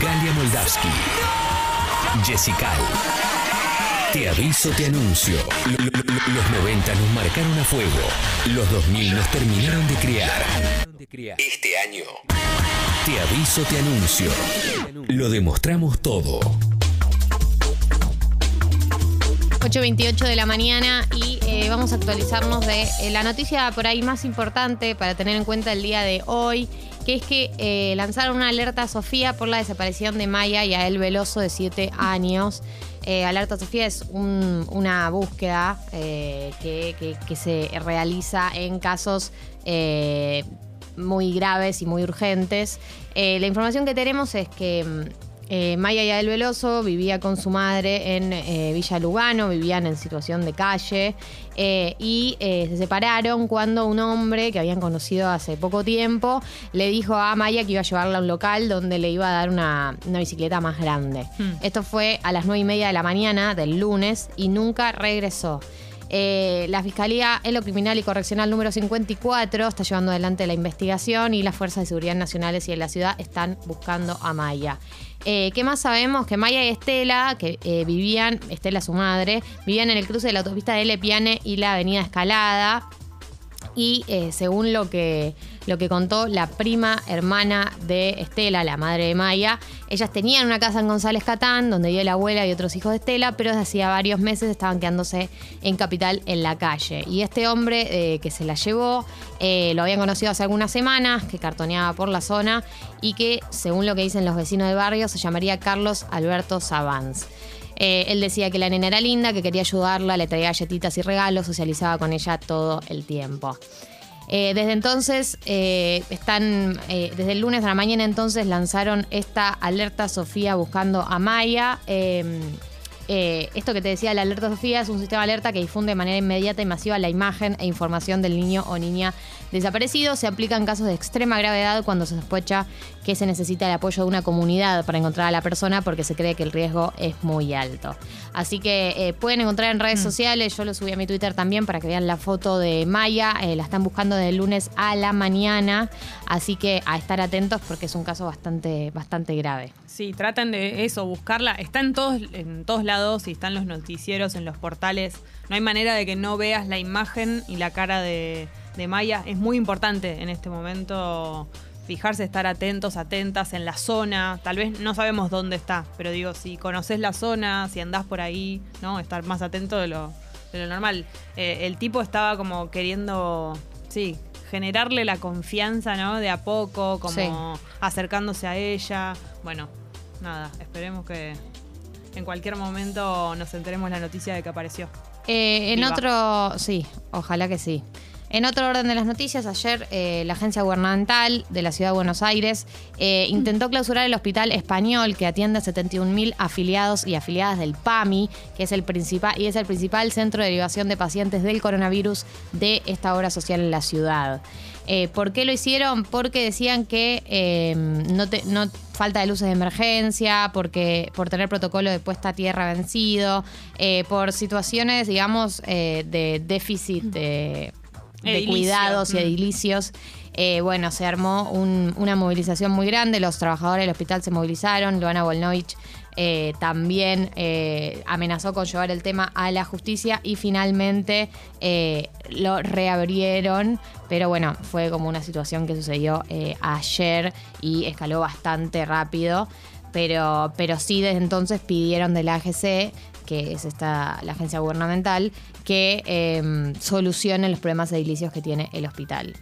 Galia Moldavsky. Jessica. Te aviso, te anuncio. Los 90 nos marcaron a fuego. Los 2000 nos terminaron de criar. Este año. Te aviso, te anuncio. Lo demostramos todo. 8.28 de la mañana y eh, vamos a actualizarnos de eh, la noticia por ahí más importante para tener en cuenta el día de hoy, es que eh, lanzaron una alerta a Sofía por la desaparición de Maya y a El Veloso de 7 años. Eh, alerta Sofía es un- una búsqueda eh, que, se realiza en casos eh, muy graves y muy urgentes. La información que tenemos es que mm, eh, Maya Yael Veloso vivía con su madre en eh, Villa Lugano, vivían en situación de calle eh, y se separaron cuando un hombre que habían conocido hace poco tiempo le dijo a Maya que iba a llevarla a un local donde le iba a dar una, una bicicleta más grande. Esto fue a las 9 y media de la mañana del lunes y nunca regresó. Eh, la Fiscalía en lo Criminal y Correccional número 54 está llevando adelante la investigación y las Fuerzas de Seguridad Nacionales y en la ciudad están buscando a Maya. Eh, ¿Qué más sabemos? Que Maya y Estela, que eh, vivían, Estela su madre, vivían en el cruce de la autopista de Lepiane y la avenida Escalada. Y eh, según lo que, lo que contó la prima hermana de Estela, la madre de Maya, ellas tenían una casa en González Catán, donde vivía la abuela y otros hijos de Estela, pero desde hacía varios meses estaban quedándose en Capital, en la calle. Y este hombre eh, que se la llevó, eh, lo habían conocido hace algunas semanas, que cartoneaba por la zona y que, según lo que dicen los vecinos del barrio, se llamaría Carlos Alberto Savans. Eh, él decía que la nena era linda, que quería ayudarla, le traía galletitas y regalos, socializaba con ella todo el tiempo. Eh, desde entonces, eh, están, desde el lunes a la mañana entonces lanzaron esta alerta Sofía buscando a Maya. Eh, esto que te decía, la alerta Sofía es un sistema de alerta que difunde de manera inmediata y masiva la imagen e información del niño o niña desaparecido. Se aplica en casos de extrema gravedad cuando se sospecha que se necesita el apoyo de una comunidad para encontrar a la persona porque se cree que el riesgo es muy alto. Así que eh, pueden encontrar en redes sociales, yo lo subí a mi Twitter también para que vean la foto de Maya, eh, la están buscando desde el lunes a la mañana, así que a estar atentos porque es un caso bastante, bastante grave. Sí, traten de eso, buscarla. Está en todos, en todos lados y están los noticieros, en los portales. No hay manera de que no veas la imagen y la cara de, de Maya. Es muy importante en este momento fijarse, estar atentos, atentas en la zona. Tal vez no sabemos dónde está, pero digo, si conoces la zona, si andás por ahí, ¿no? Estar más atento de lo, de lo normal. Eh, el tipo estaba como queriendo, sí, generarle la confianza, ¿no? De a poco, como Sí. acercándose a ella. Bueno, nada, esperemos que en cualquier momento nos enteremos la noticia de que apareció. Eh, en Viva. otro, sí, ojalá que sí. En otro orden de las noticias, ayer eh, la agencia gubernamental de la ciudad de Buenos Aires eh, intentó clausurar el hospital español que atiende a 71.000 afiliados y afiliadas del PAMI, que es el principal y es el principal centro de derivación de pacientes del coronavirus de esta obra social en la ciudad. Eh, ¿Por qué lo hicieron? Porque decían que no, te- no falta de luces de emergencia, porque por tener protocolo de puesta a tierra vencido, eh, por situaciones, digamos, eh, de déficit de, cuidados y Mm. Eh, bueno, se armó un- una movilización muy grande, los trabajadores del hospital se movilizaron, Luana Volnovich eh, también eh, amenazó con llevar el tema a la justicia y finalmente lo reabrieron, pero bueno, fue como una situación que sucedió ayer y escaló bastante rápido, pero, pero sí desde entonces pidieron de la AGC que es esta, la agencia gubernamental, que eh, solucione los problemas edilicios que tiene el hospital.